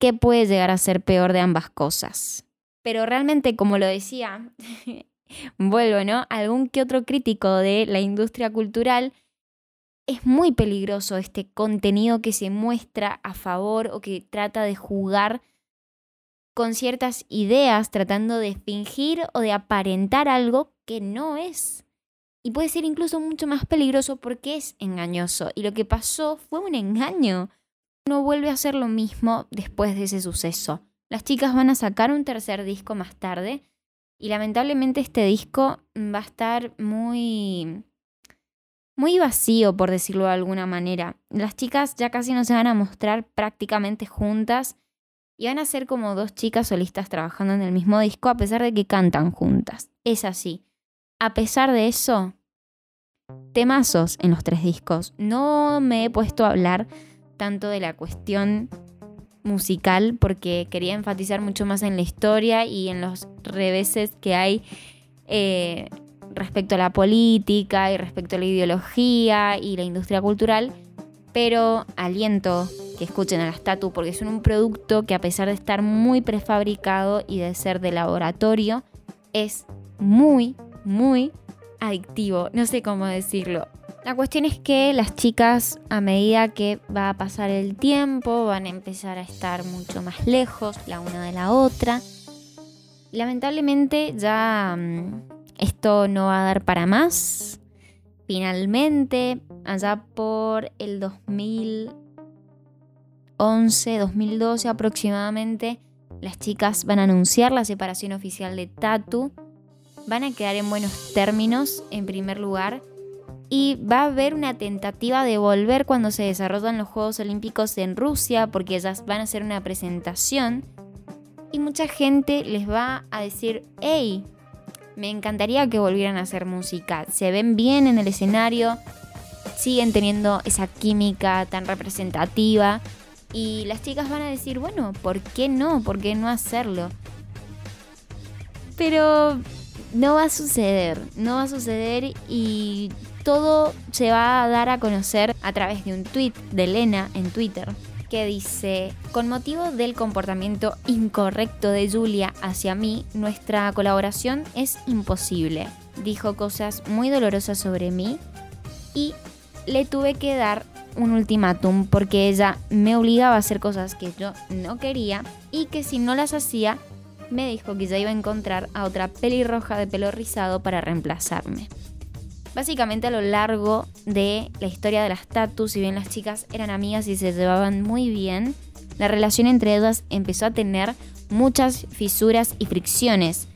[SPEAKER 1] qué puede llegar a ser peor de ambas cosas. Pero realmente, como lo decía, [LAUGHS] vuelvo, ¿no? Algún que otro crítico de la industria cultural es muy peligroso este contenido que se muestra a favor o que trata de jugar con ciertas ideas, tratando de fingir o de aparentar algo que no es. Y puede ser incluso mucho más peligroso porque es engañoso. Y lo que pasó fue un engaño. No vuelve a ser lo mismo después de ese suceso. Las chicas van a sacar un tercer disco más tarde y lamentablemente este disco va a estar muy muy vacío por decirlo de alguna manera. Las chicas ya casi no se van a mostrar prácticamente juntas y van a ser como dos chicas solistas trabajando en el mismo disco a pesar de que cantan juntas. Es así. A pesar de eso, temazos en los tres discos. No me he puesto a hablar tanto de la cuestión musical porque quería enfatizar mucho más en la historia y en los reveses que hay eh, respecto a la política y respecto a la ideología y la industria cultural, pero aliento que escuchen a la Statu porque son un producto que a pesar de estar muy prefabricado y de ser de laboratorio, es muy, muy adictivo. No sé cómo decirlo. La cuestión es que las chicas, a medida que va a pasar el tiempo, van a empezar a estar mucho más lejos la una de la otra. Lamentablemente ya mm, esto no va a dar para más. Finalmente, allá por el 2011, 2012 aproximadamente, las chicas van a anunciar la separación oficial de Tatu. Van a quedar en buenos términos, en primer lugar y va a haber una tentativa de volver cuando se desarrollan los Juegos Olímpicos en Rusia porque ellas van a hacer una presentación y mucha gente les va a decir, hey, me encantaría que volvieran a hacer música, se ven bien en el escenario, siguen teniendo esa química tan representativa y las chicas van a decir, bueno, ¿por qué no? ¿Por qué no hacerlo? Pero no va a suceder, no va a suceder y todo se va a dar a conocer a través de un tweet de Elena en Twitter que dice, con motivo del comportamiento incorrecto de Julia hacia mí, nuestra colaboración es imposible. Dijo cosas muy dolorosas sobre mí y le tuve que dar un ultimátum porque ella me obligaba a hacer cosas que yo no quería y que si no las hacía, me dijo que ya iba a encontrar a otra pelirroja de pelo rizado para reemplazarme. Básicamente a lo largo de la historia de las tatus, si bien las chicas eran amigas y se llevaban muy bien, la relación entre ellas empezó a tener muchas fisuras y fricciones,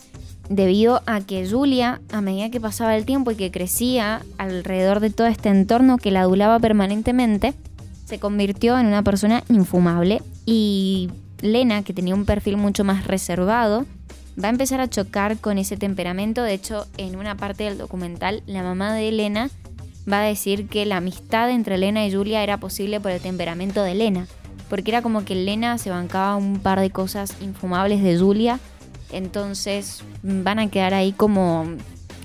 [SPEAKER 1] debido a que Julia, a medida que pasaba el tiempo y que crecía alrededor de todo este entorno que la adulaba permanentemente, se convirtió en una persona infumable y Lena, que tenía un perfil mucho más reservado, va a empezar a chocar con ese temperamento. De hecho, en una parte del documental, la mamá de Elena va a decir que la amistad entre Elena y Julia era posible por el temperamento de Elena. Porque era como que Elena se bancaba un par de cosas infumables de Julia. Entonces van a quedar ahí como,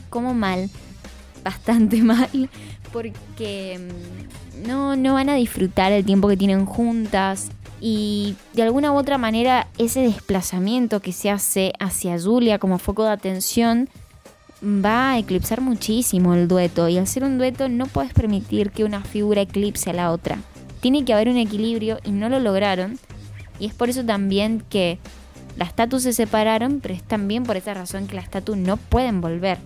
[SPEAKER 1] como mal, [LAUGHS] bastante mal, porque mm, no, no van a disfrutar el tiempo que tienen juntas y de alguna u otra manera ese desplazamiento que se hace hacia Julia como foco de atención va a eclipsar muchísimo el dueto y al ser un dueto no puedes permitir que una figura eclipse a la otra. Tiene que haber un equilibrio y no lo lograron y es por eso también que las statuas se separaron, pero es también por esa razón que las statuas no pueden volver.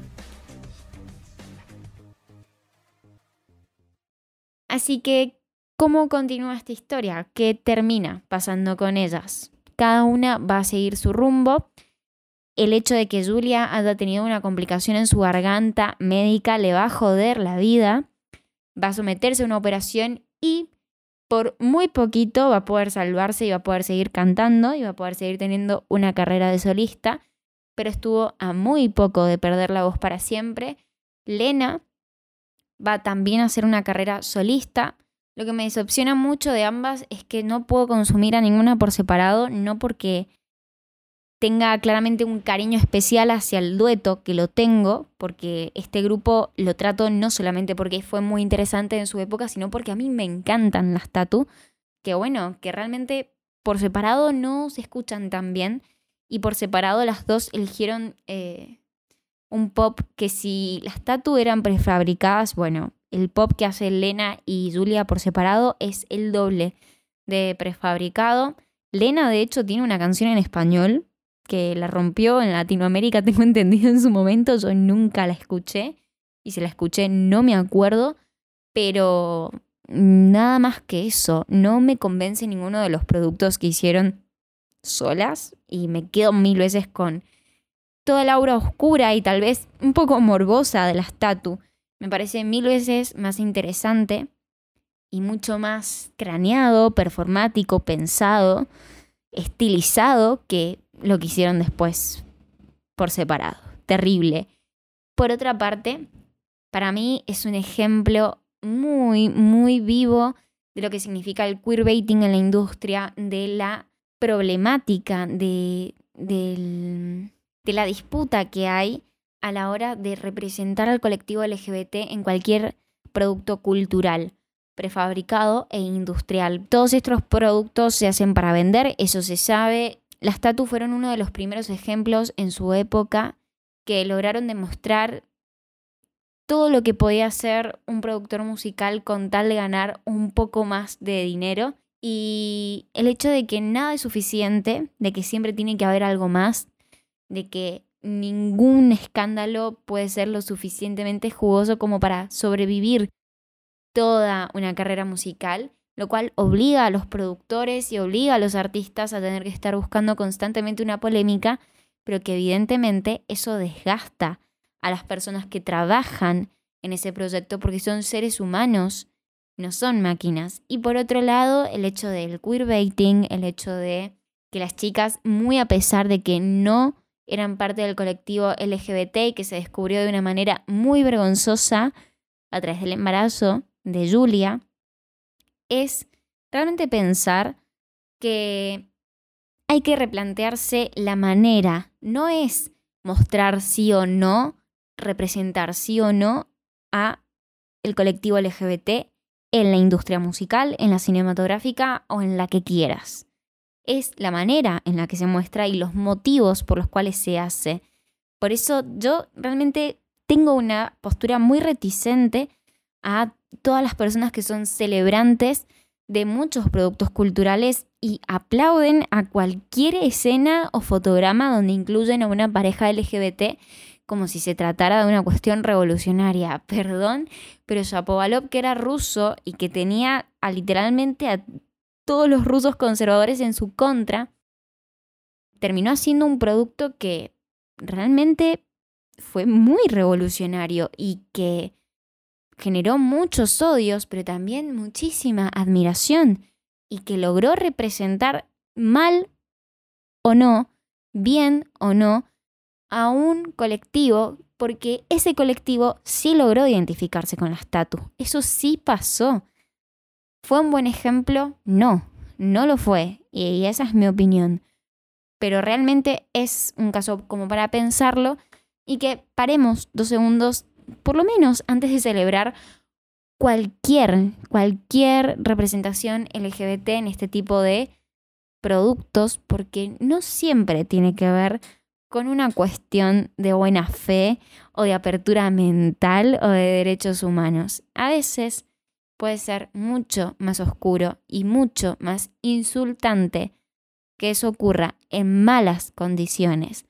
[SPEAKER 1] Así que ¿Cómo continúa esta historia? ¿Qué termina pasando con ellas? Cada una va a seguir su rumbo. El hecho de que Julia haya tenido una complicación en su garganta médica le va a joder la vida. Va a someterse a una operación y por muy poquito va a poder salvarse y va a poder seguir cantando y va a poder seguir teniendo una carrera de solista, pero estuvo a muy poco de perder la voz para siempre. Lena va también a hacer una carrera solista, Lo que me decepciona mucho de ambas es que no puedo consumir a ninguna por separado, no porque tenga claramente un cariño especial hacia el dueto, que lo tengo, porque este grupo lo trato no solamente porque fue muy interesante en su época, sino porque a mí me encantan las tatu, que bueno, que realmente por separado no se escuchan tan bien y por separado las dos eligieron eh, un pop que si las tatu eran prefabricadas, bueno, el pop que hace Lena y Julia por separado es el doble de prefabricado. Lena de hecho tiene una canción en español que la rompió en Latinoamérica, [LAUGHS] tengo entendido en su momento, yo nunca la escuché y si la escuché no me acuerdo, pero nada más que eso, no me convence ninguno de los productos que hicieron solas y me quedo mil veces con toda la aura oscura y tal vez un poco morbosa de las tatu. Me parece mil veces más interesante y mucho más craneado, performático, pensado, estilizado que lo que hicieron después por separado. Terrible. Por otra parte, para mí es un ejemplo muy, muy vivo de lo que significa el queerbaiting en la industria, de la problemática, de, de la disputa que hay a la hora de representar al colectivo LGBT en cualquier producto cultural prefabricado e industrial. Todos estos productos se hacen para vender, eso se sabe, las tatu fueron uno de los primeros ejemplos en su época que lograron demostrar todo lo que podía hacer un productor musical con tal de ganar un poco más de dinero y el hecho de que nada es suficiente, de que siempre tiene que haber algo más, de que ningún escándalo puede ser lo suficientemente jugoso como para sobrevivir toda una carrera musical lo cual obliga a los productores y obliga a los artistas a tener que estar buscando constantemente una polémica, pero que evidentemente eso desgasta a las personas que trabajan en ese proyecto porque son seres humanos, no son máquinas. Y por otro lado, el hecho del queerbaiting, el hecho de que las chicas, muy a pesar de que no eran parte del colectivo LGBT y que se descubrió de una manera muy vergonzosa a través del embarazo de Julia, es realmente pensar que hay que replantearse la manera, no es mostrar sí o no, representar sí o no a el colectivo LGBT en la industria musical, en la cinematográfica o en la que quieras. Es la manera en la que se muestra y los motivos por los cuales se hace. Por eso yo realmente tengo una postura muy reticente a todas las personas que son celebrantes de muchos productos culturales y aplauden a cualquier escena o fotograma donde incluyen a una pareja LGBT como si se tratara de una cuestión revolucionaria. [LAUGHS] Perdón, pero Shapovalov, que era ruso y que tenía a, literalmente a todos los rusos conservadores en su contra, terminó haciendo un producto que realmente fue muy revolucionario y que generó muchos odios, pero también muchísima admiración y que logró representar mal o no, bien o no, a un colectivo, porque ese colectivo sí logró identificarse con la estatua. Eso sí pasó. ¿Fue un buen ejemplo? No, no lo fue, y esa es mi opinión. Pero realmente es un caso como para pensarlo y que paremos dos segundos por lo menos antes de celebrar cualquier, cualquier representación LGBT en este tipo de productos, porque no siempre tiene que ver con una cuestión de buena fe o de apertura mental o de derechos humanos. A veces puede ser mucho más oscuro y mucho más insultante que eso ocurra en malas condiciones.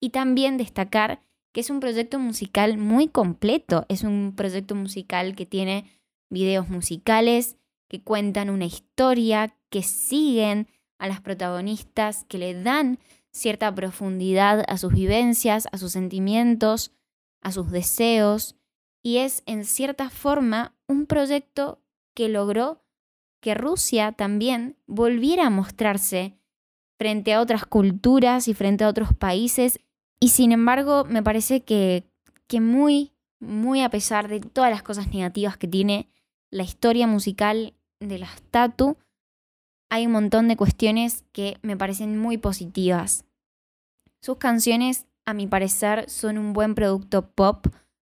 [SPEAKER 1] Y también destacar que es un proyecto musical muy completo. Es un proyecto musical que tiene videos musicales, que cuentan una historia, que siguen a las protagonistas, que le dan cierta profundidad a sus vivencias, a sus sentimientos, a sus deseos. Y es en cierta forma un proyecto que logró que Rusia también volviera a mostrarse frente a otras culturas y frente a otros países y sin embargo, me parece que, que muy, muy a pesar de todas las cosas negativas que tiene la historia musical de las Tatu, hay un montón de cuestiones que me parecen muy positivas. Sus canciones, a mi parecer, son un buen producto pop,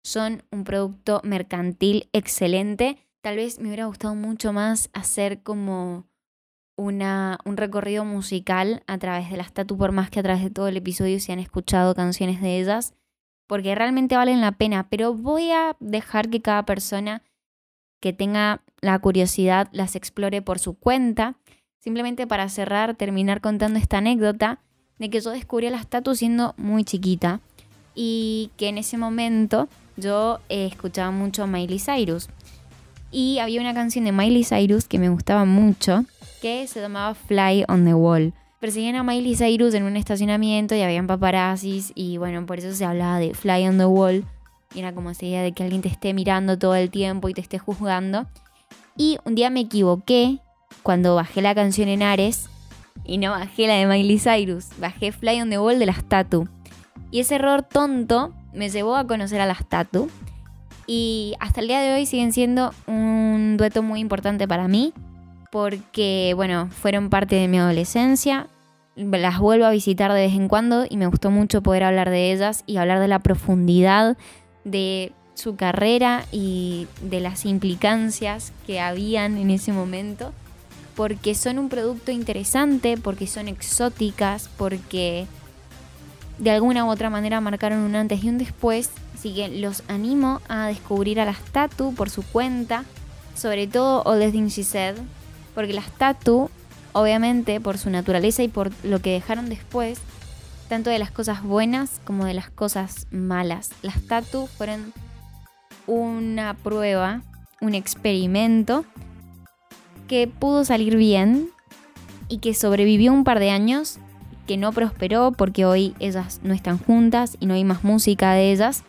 [SPEAKER 1] son un producto mercantil excelente. Tal vez me hubiera gustado mucho más hacer como una, un recorrido musical a través de las Tatu, por más que a través de todo el episodio se han escuchado canciones de ellas, porque realmente valen la pena, pero voy a dejar que cada persona que tenga la curiosidad las explore por su cuenta. Simplemente para cerrar, terminar contando esta anécdota de que yo descubrí a las Tatu siendo muy chiquita y que en ese momento yo eh, escuchaba mucho a Miley Cyrus. Y había una canción de Miley Cyrus que me gustaba mucho, que se llamaba Fly on the Wall. Perseguían a Miley Cyrus en un estacionamiento y habían paparazzis y bueno, por eso se hablaba de Fly on the Wall. Y era como esa idea de que alguien te esté mirando todo el tiempo y te esté juzgando. Y un día me equivoqué cuando bajé la canción en Ares y no bajé la de Miley Cyrus, bajé Fly on the Wall de las Tatu. Y ese error tonto me llevó a conocer a las Tatu. Y hasta el día de hoy siguen siendo un dueto muy importante para mí porque, bueno, fueron parte de mi adolescencia. Las vuelvo a visitar de vez en cuando y me gustó mucho poder hablar de ellas y hablar de la profundidad de su carrera y de las implicancias que habían en ese momento, porque son un producto interesante, porque son exóticas, porque de alguna u otra manera marcaron un antes y un después. Así que los animo a descubrir a las Tatu por su cuenta, sobre todo All the Things She porque las Tatu, obviamente, por su naturaleza y por lo que dejaron después, tanto de las cosas buenas como de las cosas malas. Las Tatu fueron una prueba, un experimento que pudo salir bien y que sobrevivió un par de años, que no prosperó porque hoy ellas no están juntas y no hay más música de ellas,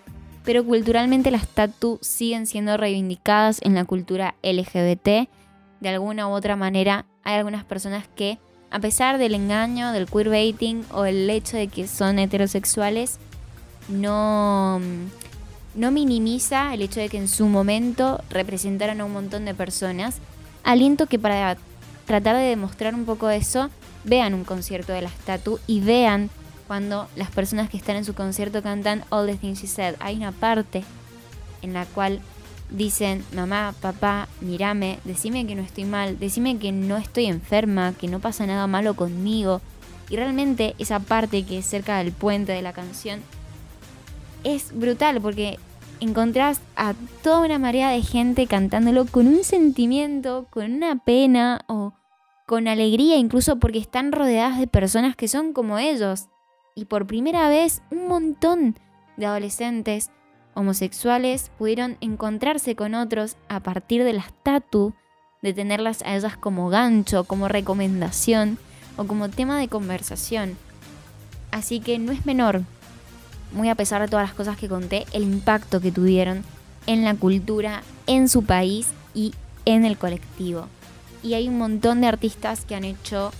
[SPEAKER 1] pero culturalmente las Tatu siguen siendo reivindicadas en la cultura LGBT de alguna u otra manera hay algunas personas que, a pesar del engaño, del queerbaiting o el hecho de que son heterosexuales, no, no minimiza el hecho de que en su momento representaron a un montón de personas. Aliento que para tratar de demostrar un poco eso, vean un concierto de la Statu y vean cuando las personas que están en su concierto cantan All the Things She Said. Hay una parte en la cual dicen, mamá, papá, mírame, decime que no estoy mal, decime que no estoy enferma, que no pasa nada malo conmigo. Y realmente esa parte que es cerca del puente de la canción es brutal porque encontrás a toda una marea de gente cantándolo con un sentimiento, con una pena o con alegría, incluso porque están rodeadas de personas que son como ellos. Y por primera vez un montón de adolescentes homosexuales pudieron encontrarse con otros a partir de las tatu, de tenerlas a ellas como gancho, como recomendación o como tema de conversación. Así que no es menor, muy a pesar de todas las cosas que conté, el impacto que tuvieron en la cultura, en su país y en el colectivo. Y hay un montón de artistas que han hecho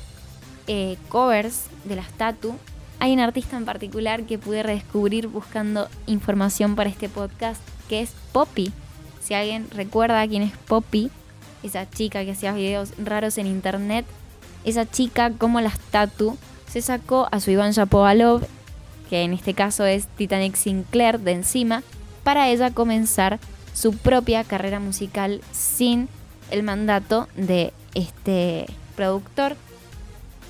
[SPEAKER 1] eh, covers de las tatu hay un artista en particular que pude redescubrir buscando información para este podcast, que es Poppy. Si alguien recuerda quién es Poppy, esa chica que hacía videos raros en internet, esa chica como las tatu se sacó a su Iván Shapovalov, que en este caso es Titanic Sinclair de encima, para ella comenzar su propia carrera musical sin el mandato de este productor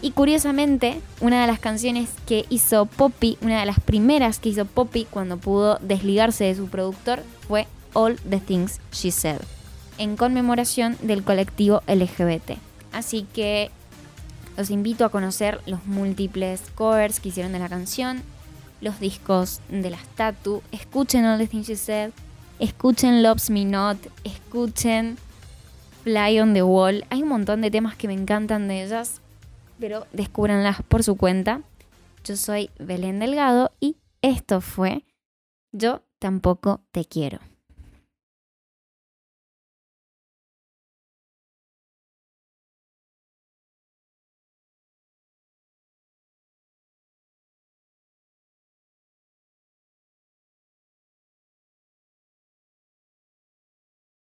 [SPEAKER 1] y curiosamente, una de las canciones que hizo Poppy, una de las primeras que hizo Poppy cuando pudo desligarse de su productor, fue All the Things She Said, en conmemoración del colectivo LGBT. Así que los invito a conocer los múltiples covers que hicieron de la canción, los discos de las Tatu, escuchen All the Things She Said, escuchen Loves Me Not, escuchen Fly on the Wall. Hay un montón de temas que me encantan de ellas pero descúbranlas por su cuenta. Yo soy Belén Delgado y esto fue Yo tampoco te quiero.